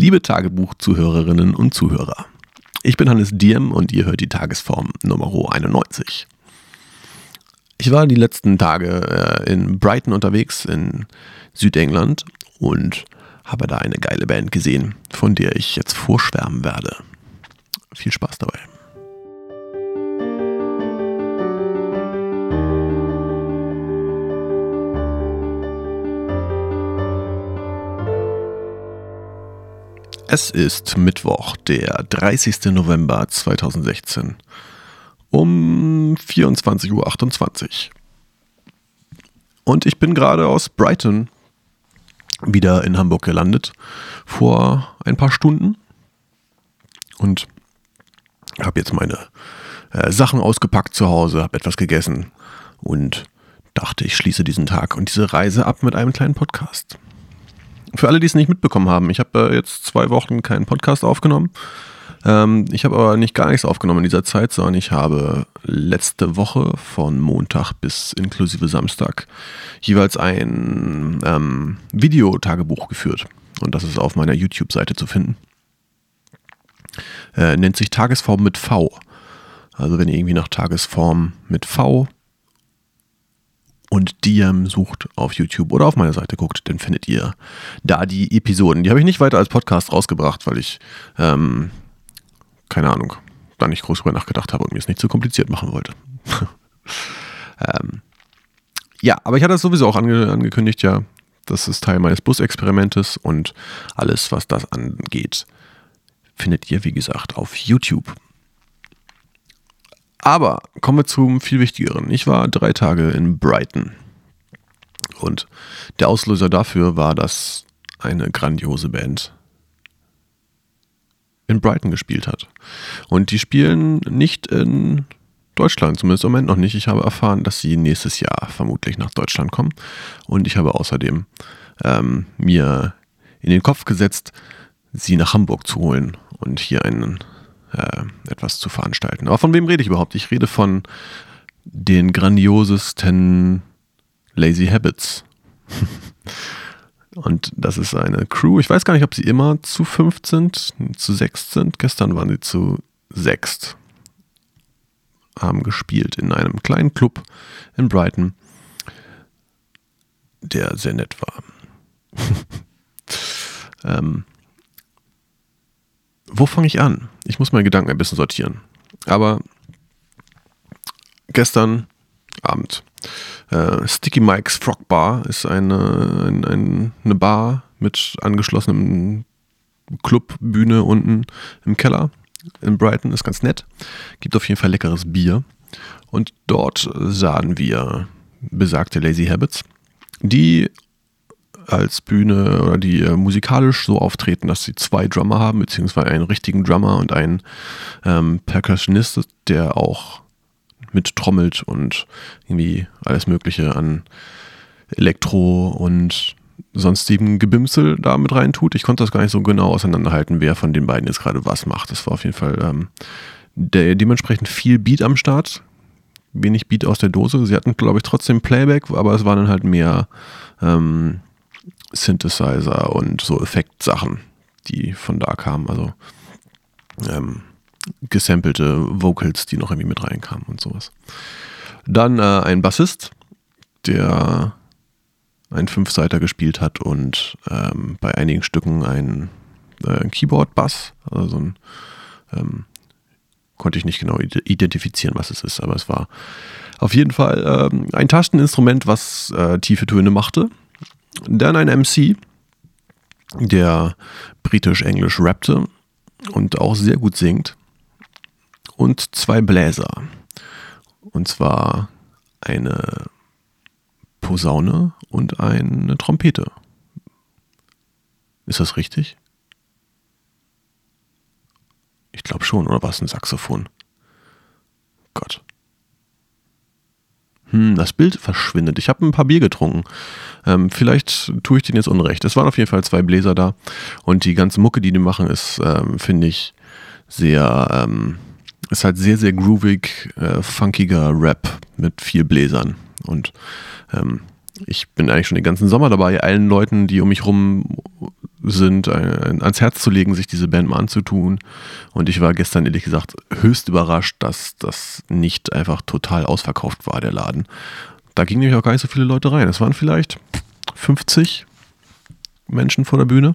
Liebe Tagebuch-Zuhörerinnen und Zuhörer, ich bin Hannes Diem und ihr hört die Tagesform Nummer 91. Ich war die letzten Tage äh, in Brighton unterwegs in Südengland und habe da eine geile Band gesehen, von der ich jetzt vorschwärmen werde. Viel Spaß dabei. Es ist Mittwoch, der 30. November 2016 um 24.28 Uhr. Und ich bin gerade aus Brighton wieder in Hamburg gelandet vor ein paar Stunden und habe jetzt meine äh, Sachen ausgepackt zu Hause, habe etwas gegessen und dachte, ich schließe diesen Tag und diese Reise ab mit einem kleinen Podcast. Für alle, die es nicht mitbekommen haben, ich habe äh, jetzt zwei Wochen keinen Podcast aufgenommen. Ähm, ich habe aber nicht gar nichts aufgenommen in dieser Zeit, sondern ich habe letzte Woche von Montag bis inklusive Samstag jeweils ein ähm, Videotagebuch geführt. Und das ist auf meiner YouTube-Seite zu finden. Äh, nennt sich Tagesform mit V. Also wenn ihr irgendwie nach Tagesform mit V und Diem sucht auf YouTube oder auf meiner Seite guckt, dann findet ihr da die Episoden. Die habe ich nicht weiter als Podcast rausgebracht, weil ich, ähm, keine Ahnung, da nicht groß drüber nachgedacht habe und mir es nicht zu kompliziert machen wollte. ähm, ja, aber ich hatte das sowieso auch ange angekündigt, ja. Das ist Teil meines Bus-Experimentes und alles, was das angeht, findet ihr, wie gesagt, auf YouTube. Aber kommen wir zum viel Wichtigeren. Ich war drei Tage in Brighton. Und der Auslöser dafür war, dass eine grandiose Band in Brighton gespielt hat. Und die spielen nicht in Deutschland, zumindest im Moment noch nicht. Ich habe erfahren, dass sie nächstes Jahr vermutlich nach Deutschland kommen. Und ich habe außerdem ähm, mir in den Kopf gesetzt, sie nach Hamburg zu holen und hier einen äh, etwas zu veranstalten. Aber von wem rede ich überhaupt? Ich rede von den grandiosesten Lazy Habits. Und das ist eine Crew. Ich weiß gar nicht, ob sie immer zu fünf sind, zu sechs sind. Gestern waren sie zu sechst. Haben gespielt in einem kleinen Club in Brighton, der sehr nett war. ähm, wo fange ich an? Ich muss meine Gedanken ein bisschen sortieren. Aber gestern Abend. Äh, Sticky Mike's Frog Bar ist eine, ein, ein, eine Bar mit angeschlossenem Clubbühne unten im Keller in Brighton. Ist ganz nett. Gibt auf jeden Fall leckeres Bier. Und dort sahen wir besagte Lazy Habits, die als Bühne oder die äh, musikalisch so auftreten, dass sie zwei Drummer haben, beziehungsweise einen richtigen Drummer und einen ähm, Percussionist, der auch mit trommelt und irgendwie alles Mögliche an Elektro und sonstigen Gebimsel da mit rein tut. Ich konnte das gar nicht so genau auseinanderhalten, wer von den beiden jetzt gerade was macht. Das war auf jeden Fall ähm, de dementsprechend viel Beat am Start. Wenig Beat aus der Dose. Sie hatten, glaube ich, trotzdem Playback, aber es waren dann halt mehr ähm, Synthesizer und so Effektsachen, die von da kamen. Also ähm, gesampelte Vocals, die noch irgendwie mit reinkamen und sowas. Dann äh, ein Bassist, der einen Fünfseiter gespielt hat und ähm, bei einigen Stücken ein äh, Keyboard-Bass, also so ein ähm, konnte ich nicht genau identifizieren, was es ist, aber es war auf jeden Fall ähm, ein Tasteninstrument, was äh, tiefe Töne machte dann ein MC, der britisch-englisch rappte und auch sehr gut singt. Und zwei Bläser. Und zwar eine Posaune und eine Trompete. Ist das richtig? Ich glaube schon, oder war es ein Saxophon? Gott. Hm, das Bild verschwindet. Ich habe ein paar Bier getrunken. Ähm, vielleicht tue ich denen jetzt Unrecht. Es waren auf jeden Fall zwei Bläser da. Und die ganze Mucke, die die machen, ist, ähm, finde ich, sehr, ähm, ist halt sehr, sehr groovig, äh, funkiger Rap mit viel Bläsern. Und ähm, ich bin eigentlich schon den ganzen Sommer dabei, allen Leuten, die um mich rum sind, ein, ans Herz zu legen, sich diese Band mal anzutun. Und ich war gestern ehrlich gesagt höchst überrascht, dass das nicht einfach total ausverkauft war, der Laden. Da gingen nämlich auch gar nicht so viele Leute rein. Es waren vielleicht 50 Menschen vor der Bühne.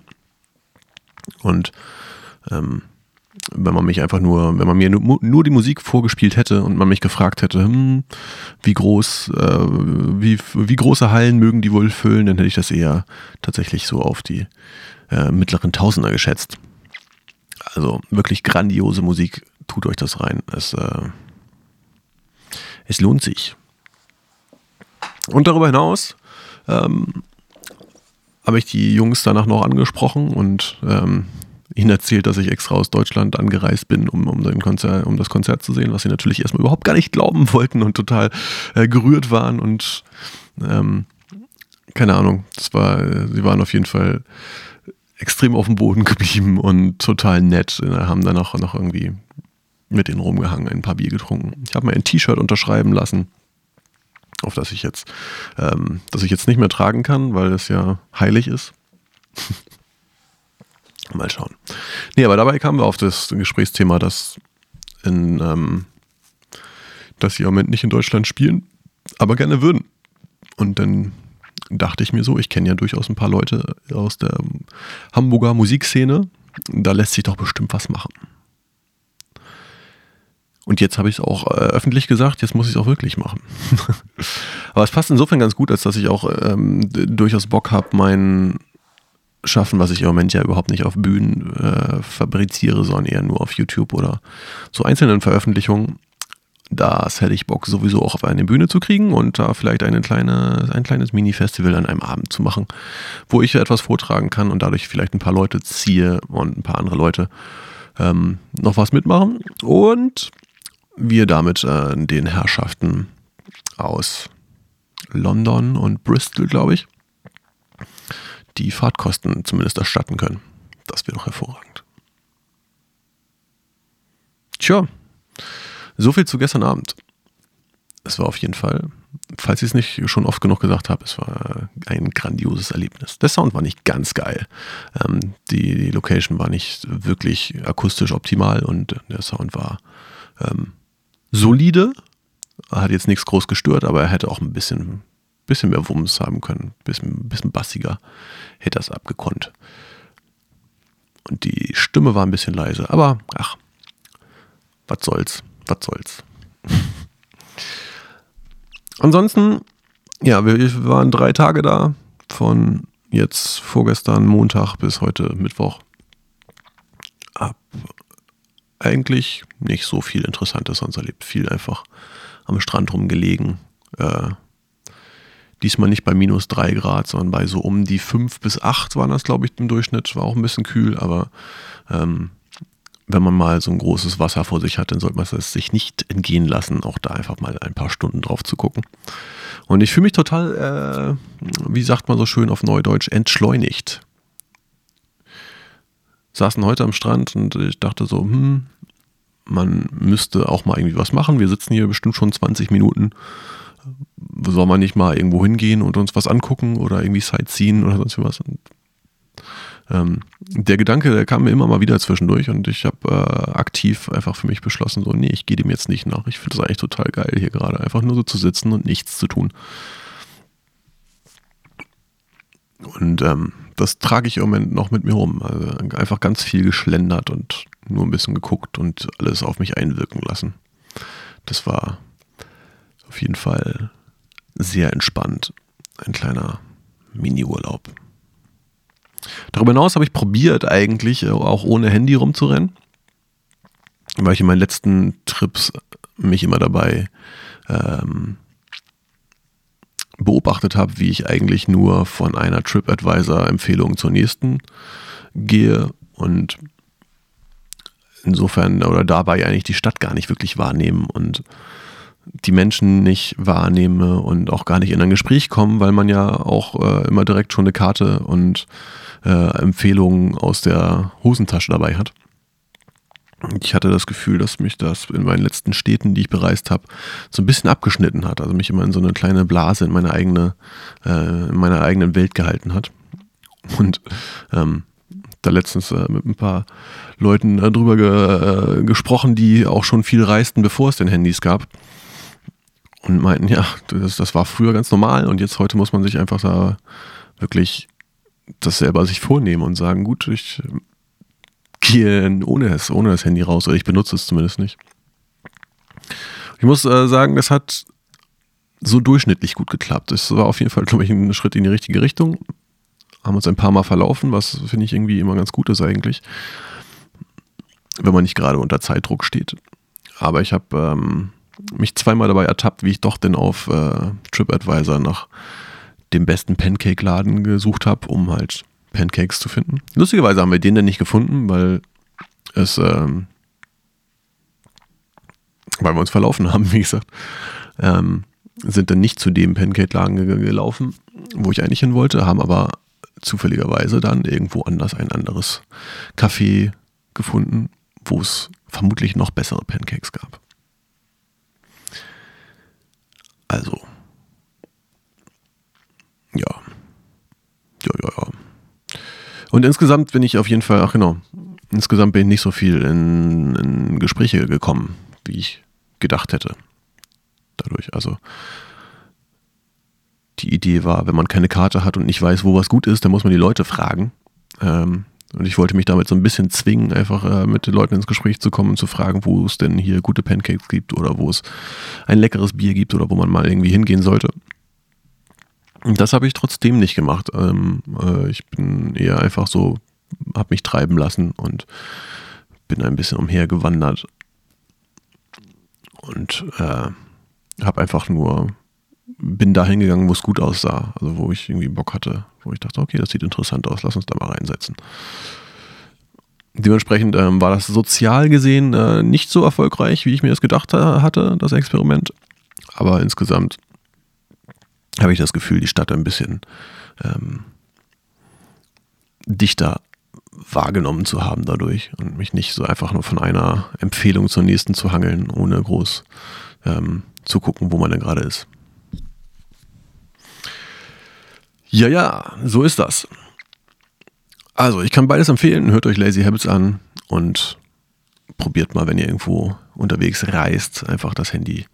Und ähm, wenn man mich einfach nur, wenn man mir nur, nur, die Musik vorgespielt hätte und man mich gefragt hätte, hm, wie groß, äh, wie, wie große Hallen mögen die wohl füllen, dann hätte ich das eher tatsächlich so auf die äh, mittleren Tausender geschätzt. Also wirklich grandiose Musik, tut euch das rein. Es, äh, es lohnt sich. Und darüber hinaus ähm, habe ich die Jungs danach noch angesprochen und ähm, ihnen erzählt, dass ich extra aus Deutschland angereist bin, um, um, den Konzert, um das Konzert zu sehen, was sie natürlich erstmal überhaupt gar nicht glauben wollten und total äh, gerührt waren und ähm, keine Ahnung, das war, sie waren auf jeden Fall extrem auf dem Boden geblieben und total nett. Haben dann auch noch irgendwie mit denen rumgehangen, ein paar Bier getrunken. Ich habe mir ein T-Shirt unterschreiben lassen, auf das ich jetzt, ähm, das ich jetzt nicht mehr tragen kann, weil es ja heilig ist. Mal schauen. Nee, aber dabei kamen wir auf das Gesprächsthema, dass, in, ähm, dass sie im Moment nicht in Deutschland spielen, aber gerne würden. Und dann dachte ich mir so, ich kenne ja durchaus ein paar Leute aus der Hamburger Musikszene, da lässt sich doch bestimmt was machen. Und jetzt habe ich es auch äh, öffentlich gesagt, jetzt muss ich es auch wirklich machen. Aber es passt insofern ganz gut, als dass ich auch ähm, durchaus Bock habe, mein schaffen, was ich im Moment ja überhaupt nicht auf Bühnen äh, fabriziere, sondern eher nur auf YouTube oder so einzelnen Veröffentlichungen. Das hätte ich Bock sowieso auch auf eine Bühne zu kriegen und da vielleicht eine kleine, ein kleines Mini-Festival an einem Abend zu machen, wo ich etwas vortragen kann und dadurch vielleicht ein paar Leute ziehe und ein paar andere Leute ähm, noch was mitmachen und wir damit äh, den Herrschaften aus London und Bristol, glaube ich, die Fahrtkosten zumindest erstatten können. Das wäre doch hervorragend. Tja, so viel zu gestern Abend. Es war auf jeden Fall, falls ich es nicht schon oft genug gesagt habe, es war ein grandioses Erlebnis. Der Sound war nicht ganz geil. Ähm, die, die, Location war nicht wirklich akustisch optimal und der Sound war ähm, solide. Hat jetzt nichts groß gestört, aber er hätte auch ein bisschen bisschen mehr Wumms haben können, bisschen, bisschen bassiger hätte das abgekonnt. Und die Stimme war ein bisschen leise, aber ach, was soll's, was soll's. Ansonsten, ja, wir waren drei Tage da, von jetzt vorgestern Montag bis heute Mittwoch. Hab eigentlich nicht so viel Interessantes sonst erlebt. Viel einfach am Strand rumgelegen, äh, Diesmal nicht bei minus 3 Grad, sondern bei so um die 5 bis 8 waren das, glaube ich, im Durchschnitt. War auch ein bisschen kühl, aber ähm, wenn man mal so ein großes Wasser vor sich hat, dann sollte man es sich nicht entgehen lassen, auch da einfach mal ein paar Stunden drauf zu gucken. Und ich fühle mich total, äh, wie sagt man so schön auf Neudeutsch, entschleunigt. Saßen heute am Strand und ich dachte so, hm, man müsste auch mal irgendwie was machen. Wir sitzen hier bestimmt schon 20 Minuten soll man nicht mal irgendwo hingehen und uns was angucken oder irgendwie Sightseeing oder sonst was. Und, ähm, der Gedanke, der kam mir immer mal wieder zwischendurch und ich habe äh, aktiv einfach für mich beschlossen, so, nee, ich gehe dem jetzt nicht nach. Ich finde es eigentlich total geil, hier gerade einfach nur so zu sitzen und nichts zu tun. Und ähm, das trage ich im Moment noch mit mir rum. Also einfach ganz viel geschlendert und nur ein bisschen geguckt und alles auf mich einwirken lassen. Das war auf jeden Fall sehr entspannt. Ein kleiner Mini-Urlaub. Darüber hinaus habe ich probiert, eigentlich äh, auch ohne Handy rumzurennen, weil ich in meinen letzten Trips mich immer dabei ähm, beobachtet habe, wie ich eigentlich nur von einer TripAdvisor-Empfehlung zur nächsten gehe und insofern oder dabei eigentlich die Stadt gar nicht wirklich wahrnehmen und die Menschen nicht wahrnehme und auch gar nicht in ein Gespräch kommen, weil man ja auch äh, immer direkt schon eine Karte und äh, Empfehlungen aus der Hosentasche dabei hat. Ich hatte das Gefühl, dass mich das in meinen letzten Städten, die ich bereist habe, so ein bisschen abgeschnitten hat. Also mich immer in so eine kleine Blase in meine eigene, äh, in meiner eigenen Welt gehalten hat. Und ähm, da letztens äh, mit ein paar Leuten äh, drüber ge, äh, gesprochen, die auch schon viel reisten, bevor es den Handys gab. Und meinten, ja, das, das war früher ganz normal und jetzt heute muss man sich einfach da wirklich das selber sich vornehmen und sagen, gut, ich gehe ohne es, ohne das Handy raus oder ich benutze es zumindest nicht. Ich muss äh, sagen, das hat so durchschnittlich gut geklappt. Es war auf jeden Fall, glaube ich, ein Schritt in die richtige Richtung. Haben uns ein paar Mal verlaufen, was finde ich irgendwie immer ganz gut ist eigentlich, wenn man nicht gerade unter Zeitdruck steht. Aber ich habe ähm, mich zweimal dabei ertappt, wie ich doch denn auf äh, TripAdvisor nach dem besten Pancake-Laden gesucht habe, um halt Pancakes zu finden. Lustigerweise haben wir den dann nicht gefunden, weil es, ähm, weil wir uns verlaufen haben, wie gesagt. Ähm, sind dann nicht zu dem Pancake-Laden gelaufen, wo ich eigentlich hin wollte, haben aber zufälligerweise dann irgendwo anders ein anderes Café gefunden, wo es vermutlich noch bessere Pancakes gab. Also, ja. Ja, ja, ja. Und insgesamt bin ich auf jeden Fall, ach genau, insgesamt bin ich nicht so viel in, in Gespräche gekommen, wie ich gedacht hätte. Dadurch, also die Idee war, wenn man keine Karte hat und nicht weiß, wo was gut ist, dann muss man die Leute fragen. Ähm, und ich wollte mich damit so ein bisschen zwingen, einfach äh, mit den Leuten ins Gespräch zu kommen und zu fragen, wo es denn hier gute Pancakes gibt oder wo es ein leckeres Bier gibt oder wo man mal irgendwie hingehen sollte. Das habe ich trotzdem nicht gemacht. Ähm, äh, ich bin eher einfach so, habe mich treiben lassen und bin ein bisschen umhergewandert und äh, habe einfach nur, bin da hingegangen, wo es gut aussah, also wo ich irgendwie Bock hatte, wo ich dachte, okay, das sieht interessant aus, lass uns da mal reinsetzen. Dementsprechend ähm, war das sozial gesehen äh, nicht so erfolgreich, wie ich mir das gedacht hatte, das Experiment. Aber insgesamt habe ich das Gefühl, die Stadt ein bisschen ähm, dichter wahrgenommen zu haben dadurch und mich nicht so einfach nur von einer Empfehlung zur nächsten zu hangeln, ohne groß ähm, zu gucken, wo man denn gerade ist. Ja, ja, so ist das. Also, ich kann beides empfehlen. Hört euch Lazy Habits an und probiert mal, wenn ihr irgendwo unterwegs reist, einfach das Handy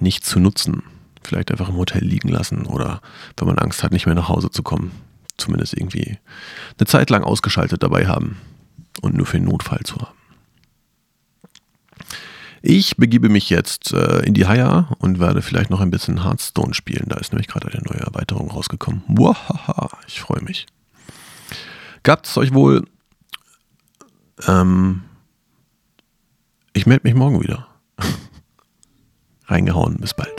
nicht zu nutzen vielleicht einfach im Hotel liegen lassen oder wenn man Angst hat, nicht mehr nach Hause zu kommen, zumindest irgendwie eine Zeit lang ausgeschaltet dabei haben und nur für den Notfall zu haben. Ich begebe mich jetzt äh, in die Haya und werde vielleicht noch ein bisschen Hearthstone spielen. Da ist nämlich gerade eine neue Erweiterung rausgekommen. Wahaha, ich freue mich. Gabt es euch wohl. Ähm, ich melde mich morgen wieder. Reingehauen, bis bald.